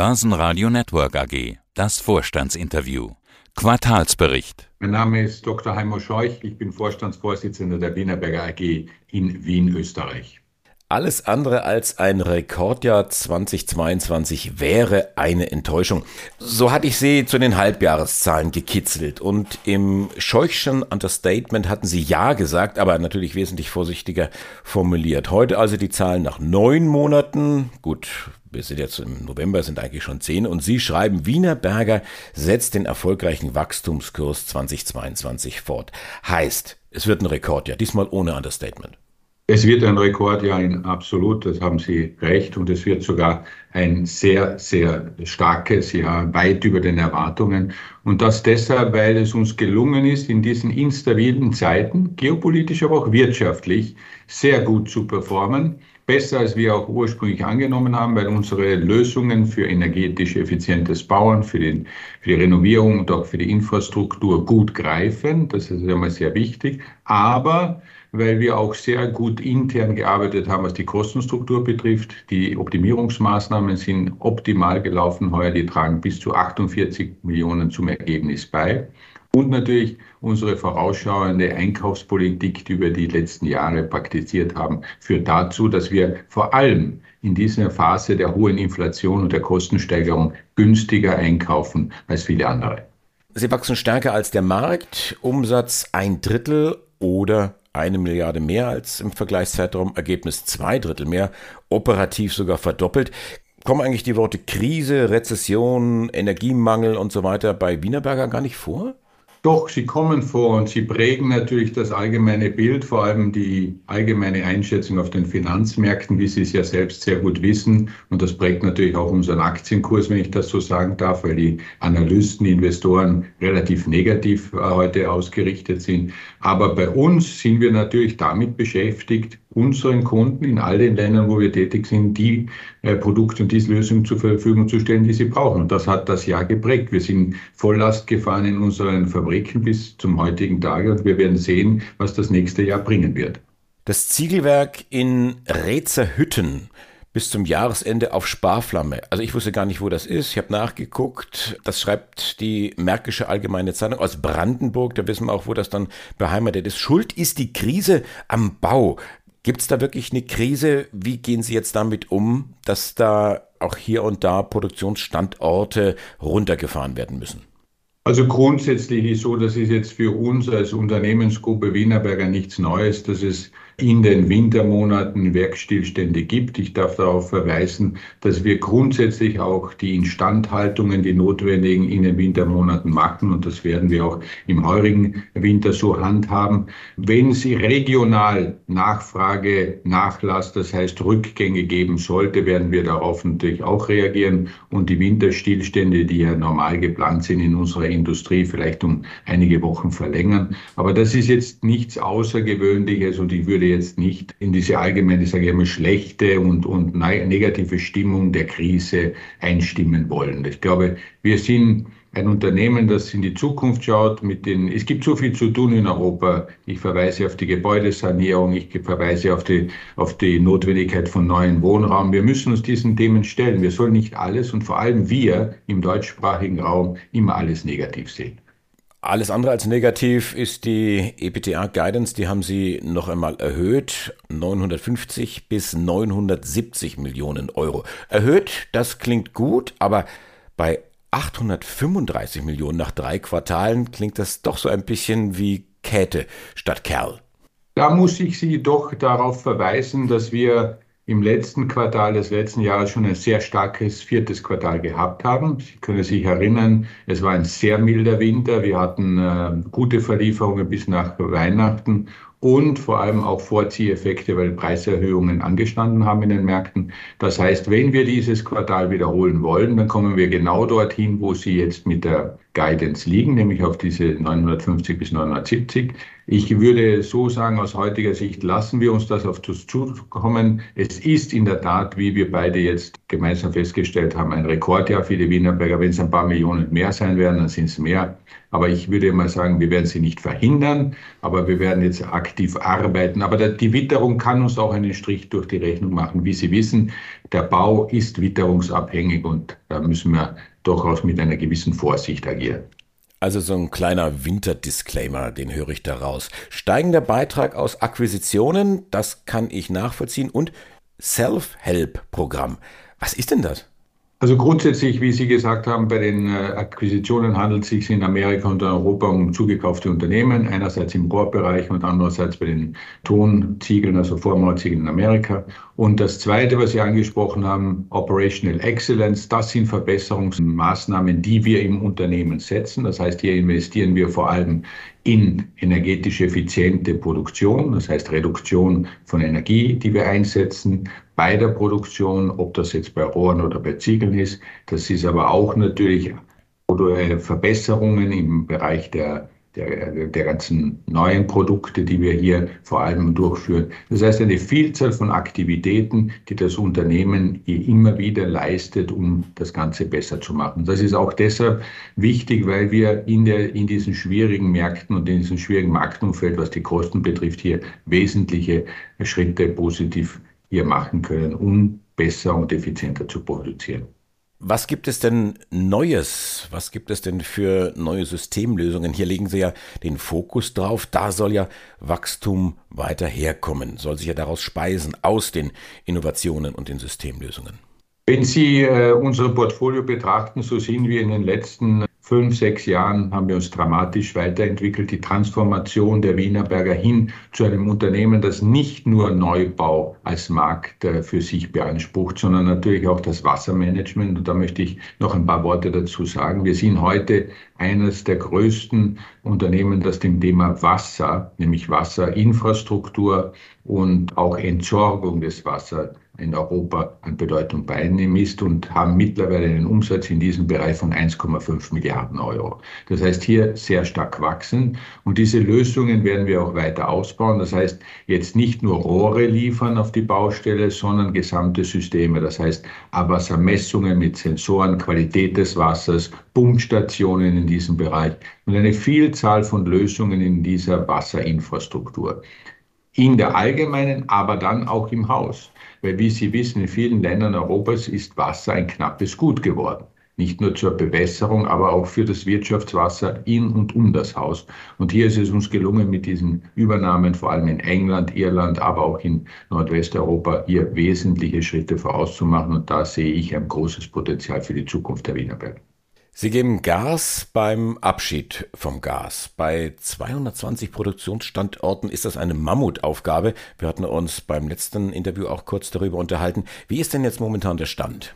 Börsenradio Network AG. Das Vorstandsinterview. Quartalsbericht. Mein Name ist Dr. Heimo Scheuch. Ich bin Vorstandsvorsitzender der Wienerberger AG in Wien, Österreich. Alles andere als ein Rekordjahr 2022 wäre eine Enttäuschung. So hatte ich sie zu den Halbjahreszahlen gekitzelt und im Scheuchschen Understatement hatten sie Ja gesagt, aber natürlich wesentlich vorsichtiger formuliert. Heute also die Zahlen nach neun Monaten. Gut, wir sind jetzt im November, sind eigentlich schon zehn, und Sie schreiben, Wienerberger setzt den erfolgreichen Wachstumskurs 2022 fort. Heißt, es wird ein Rekordjahr, diesmal ohne Understatement. Es wird ein Rekordjahr in absolut, das haben Sie recht, und es wird sogar ein sehr, sehr starkes Jahr, weit über den Erwartungen. Und das deshalb, weil es uns gelungen ist, in diesen instabilen Zeiten, geopolitisch, aber auch wirtschaftlich, sehr gut zu performen besser, als wir auch ursprünglich angenommen haben, weil unsere Lösungen für energetisch effizientes Bauen, für, den, für die Renovierung und auch für die Infrastruktur gut greifen. Das ist einmal sehr wichtig. Aber weil wir auch sehr gut intern gearbeitet haben, was die Kostenstruktur betrifft. Die Optimierungsmaßnahmen sind optimal gelaufen heuer. Die tragen bis zu 48 Millionen zum Ergebnis bei. Und natürlich unsere vorausschauende Einkaufspolitik, die wir die letzten Jahre praktiziert haben, führt dazu, dass wir vor allem in dieser Phase der hohen Inflation und der Kostensteigerung günstiger einkaufen als viele andere. Sie wachsen stärker als der Markt, Umsatz ein Drittel oder eine Milliarde mehr als im Vergleichszeitraum, Ergebnis zwei Drittel mehr, operativ sogar verdoppelt. Kommen eigentlich die Worte Krise, Rezession, Energiemangel und so weiter bei Wienerberger gar nicht vor? Doch, sie kommen vor und sie prägen natürlich das allgemeine Bild, vor allem die allgemeine Einschätzung auf den Finanzmärkten, wie Sie es ja selbst sehr gut wissen. Und das prägt natürlich auch unseren Aktienkurs, wenn ich das so sagen darf, weil die Analysten, die Investoren relativ negativ äh, heute ausgerichtet sind. Aber bei uns sind wir natürlich damit beschäftigt, unseren Kunden in all den Ländern, wo wir tätig sind, die äh, Produkte und diese Lösungen zur Verfügung zu stellen, die sie brauchen. Und das hat das Jahr geprägt. Wir sind Volllast gefahren in unseren Fabriken bis zum heutigen Tage und wir werden sehen, was das nächste Jahr bringen wird. Das Ziegelwerk in Rezerhütten bis zum Jahresende auf Sparflamme. Also ich wusste gar nicht, wo das ist. Ich habe nachgeguckt. Das schreibt die Märkische Allgemeine Zeitung aus Brandenburg. Da wissen wir auch, wo das dann beheimatet ist. Schuld ist die Krise am Bau. Gibt es da wirklich eine Krise? Wie gehen Sie jetzt damit um, dass da auch hier und da Produktionsstandorte runtergefahren werden müssen? Also grundsätzlich ist so, das ist jetzt für uns als Unternehmensgruppe Wienerberger nichts Neues, dass es in den Wintermonaten Werkstillstände gibt. Ich darf darauf verweisen, dass wir grundsätzlich auch die Instandhaltungen, die notwendigen in den Wintermonaten machen und das werden wir auch im heurigen Winter so handhaben. Wenn Sie regional Nachfrage, Nachlass, das heißt Rückgänge geben sollte, werden wir darauf natürlich auch reagieren und die Winterstillstände, die ja normal geplant sind in unserer Industrie, vielleicht um einige Wochen verlängern. Aber das ist jetzt nichts Außergewöhnliches und ich würde jetzt nicht in diese allgemeine, sage ich mal, schlechte und, und negative Stimmung der Krise einstimmen wollen. Ich glaube, wir sind ein Unternehmen, das in die Zukunft schaut. Mit den, es gibt so viel zu tun in Europa. Ich verweise auf die Gebäudesanierung, ich verweise auf die, auf die Notwendigkeit von neuen Wohnraum. Wir müssen uns diesen Themen stellen. Wir sollen nicht alles und vor allem wir im deutschsprachigen Raum immer alles negativ sehen. Alles andere als negativ ist die EPTA-Guidance, die haben sie noch einmal erhöht, 950 bis 970 Millionen Euro. Erhöht, das klingt gut, aber bei 835 Millionen nach drei Quartalen klingt das doch so ein bisschen wie Käthe statt Kerl. Da muss ich Sie doch darauf verweisen, dass wir im letzten Quartal des letzten Jahres schon ein sehr starkes viertes Quartal gehabt haben. Sie können sich erinnern, es war ein sehr milder Winter. Wir hatten äh, gute Verlieferungen bis nach Weihnachten und vor allem auch Vorzieheffekte, weil Preiserhöhungen angestanden haben in den Märkten. Das heißt, wenn wir dieses Quartal wiederholen wollen, dann kommen wir genau dorthin, wo Sie jetzt mit der Guidance liegen, nämlich auf diese 950 bis 970. Ich würde so sagen, aus heutiger Sicht lassen wir uns das auf das zukommen. Es ist in der Tat, wie wir beide jetzt gemeinsam festgestellt haben, ein Rekordjahr für die Wienerberger. Wenn es ein paar Millionen mehr sein werden, dann sind es mehr. Aber ich würde mal sagen, wir werden sie nicht verhindern, aber wir werden jetzt aktiv aktiv arbeiten. Aber die Witterung kann uns auch einen Strich durch die Rechnung machen. Wie Sie wissen, der Bau ist witterungsabhängig und da müssen wir durchaus mit einer gewissen Vorsicht agieren. Also so ein kleiner Winterdisclaimer, den höre ich da raus. Steigender Beitrag aus Akquisitionen, das kann ich nachvollziehen. Und Self-Help-Programm. Was ist denn das? Also grundsätzlich, wie Sie gesagt haben, bei den äh, Akquisitionen handelt es sich in Amerika und Europa um zugekaufte Unternehmen, einerseits im Rohrbereich und andererseits bei den Tonziegeln, also Vormaurziegeln in Amerika. Und das Zweite, was Sie angesprochen haben, Operational Excellence, das sind Verbesserungsmaßnahmen, die wir im Unternehmen setzen. Das heißt, hier investieren wir vor allem in energetisch effiziente Produktion, das heißt Reduktion von Energie, die wir einsetzen bei der Produktion, ob das jetzt bei Rohren oder bei Ziegeln ist. Das ist aber auch natürlich Verbesserungen im Bereich der der, der ganzen neuen Produkte, die wir hier vor allem durchführen. Das heißt, eine Vielzahl von Aktivitäten, die das Unternehmen immer wieder leistet, um das Ganze besser zu machen. Das ist auch deshalb wichtig, weil wir in, der, in diesen schwierigen Märkten und in diesem schwierigen Marktumfeld, was die Kosten betrifft, hier wesentliche Schritte positiv hier machen können, um besser und effizienter zu produzieren. Was gibt es denn Neues? Was gibt es denn für neue Systemlösungen? Hier legen Sie ja den Fokus drauf. Da soll ja Wachstum weiter herkommen, soll sich ja daraus speisen, aus den Innovationen und den Systemlösungen. Wenn Sie äh, unser Portfolio betrachten, so sind wir in den letzten fünf, sechs Jahren haben wir uns dramatisch weiterentwickelt. Die Transformation der Wienerberger hin zu einem Unternehmen, das nicht nur Neubau als Markt äh, für sich beansprucht, sondern natürlich auch das Wassermanagement. Und da möchte ich noch ein paar Worte dazu sagen. Wir sind heute eines der größten Unternehmen, das dem Thema Wasser, nämlich Wasserinfrastruktur und auch Entsorgung des Wassers in Europa an Bedeutung beimisst und haben mittlerweile einen Umsatz in diesem Bereich von 1,5 Milliarden Euro. Das heißt, hier sehr stark wachsen und diese Lösungen werden wir auch weiter ausbauen. Das heißt, jetzt nicht nur Rohre liefern auf die Baustelle, sondern gesamte Systeme. Das heißt, Abwassermessungen mit Sensoren, Qualität des Wassers, Pumpstationen in diesem Bereich und eine Vielzahl von Lösungen in dieser Wasserinfrastruktur. In der allgemeinen, aber dann auch im Haus. Weil, wie Sie wissen, in vielen Ländern Europas ist Wasser ein knappes Gut geworden. Nicht nur zur Bewässerung, aber auch für das Wirtschaftswasser in und um das Haus. Und hier ist es uns gelungen, mit diesen Übernahmen, vor allem in England, Irland, aber auch in Nordwesteuropa, hier wesentliche Schritte vorauszumachen. Und da sehe ich ein großes Potenzial für die Zukunft der Wienerberg. Sie geben Gas beim Abschied vom Gas. Bei 220 Produktionsstandorten ist das eine Mammutaufgabe. Wir hatten uns beim letzten Interview auch kurz darüber unterhalten. Wie ist denn jetzt momentan der Stand?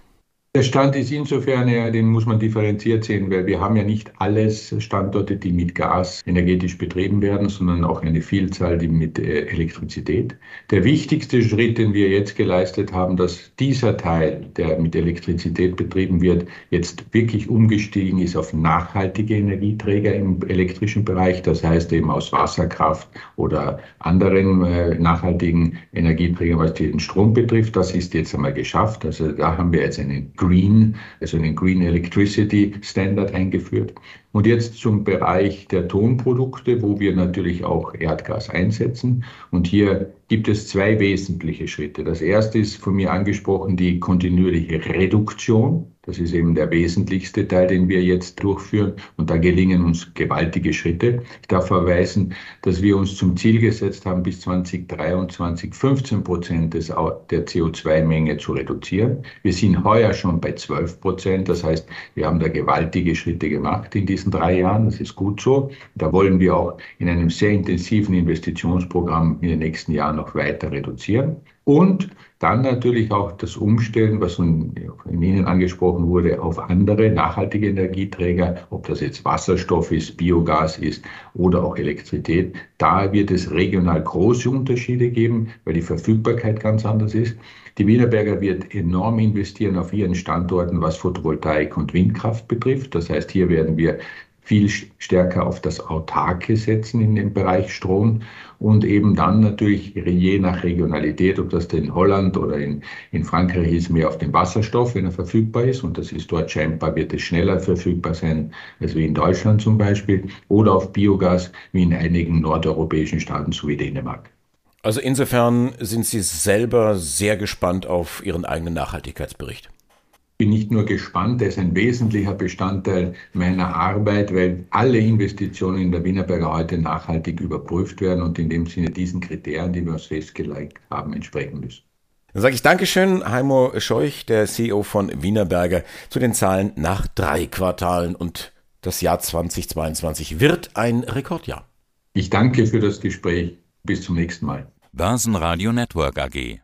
Der Stand ist insofern, ja, den muss man differenziert sehen, weil wir haben ja nicht alles Standorte, die mit Gas energetisch betrieben werden, sondern auch eine Vielzahl, die mit äh, Elektrizität. Der wichtigste Schritt, den wir jetzt geleistet haben, dass dieser Teil, der mit Elektrizität betrieben wird, jetzt wirklich umgestiegen ist auf nachhaltige Energieträger im elektrischen Bereich. Das heißt eben aus Wasserkraft oder anderen äh, nachhaltigen Energieträgern, was den Strom betrifft. Das ist jetzt einmal geschafft. Also da haben wir jetzt einen Green, also einen Green Electricity Standard eingeführt. Und jetzt zum Bereich der Tonprodukte, wo wir natürlich auch Erdgas einsetzen. Und hier gibt es zwei wesentliche Schritte. Das erste ist von mir angesprochen die kontinuierliche Reduktion. Das ist eben der wesentlichste Teil, den wir jetzt durchführen. Und da gelingen uns gewaltige Schritte. Ich darf verweisen, dass wir uns zum Ziel gesetzt haben, bis 2023 15 Prozent der CO2-Menge zu reduzieren. Wir sind heuer schon bei 12 Prozent. Das heißt, wir haben da gewaltige Schritte gemacht in diesen drei Jahren. Das ist gut so. Da wollen wir auch in einem sehr intensiven Investitionsprogramm in den nächsten Jahren noch weiter reduzieren. Und dann natürlich auch das Umstellen, was von Ihnen angesprochen wurde, auf andere nachhaltige Energieträger, ob das jetzt Wasserstoff ist, Biogas ist oder auch Elektrizität. Da wird es regional große Unterschiede geben, weil die Verfügbarkeit ganz anders ist. Die Wienerberger wird enorm investieren auf ihren Standorten, was Photovoltaik und Windkraft betrifft. Das heißt, hier werden wir viel stärker auf das Autarke setzen in dem Bereich Strom und eben dann natürlich je nach Regionalität, ob das in Holland oder in, in Frankreich ist, mehr auf den Wasserstoff, wenn er verfügbar ist und das ist dort scheinbar, wird es schneller verfügbar sein als wie in Deutschland zum Beispiel oder auf Biogas wie in einigen nordeuropäischen Staaten, so wie Dänemark. Also insofern sind Sie selber sehr gespannt auf Ihren eigenen Nachhaltigkeitsbericht bin nicht nur gespannt, er ist ein wesentlicher Bestandteil meiner Arbeit, weil alle Investitionen in der Wienerberger heute nachhaltig überprüft werden und in dem Sinne diesen Kriterien, die wir uns festgelegt haben, entsprechen müssen. Dann sage ich Dankeschön, Heimo Scheuch, der CEO von Wienerberger, zu den Zahlen nach drei Quartalen und das Jahr 2022 wird ein Rekordjahr. Ich danke für das Gespräch. Bis zum nächsten Mal. Börsenradio Network AG.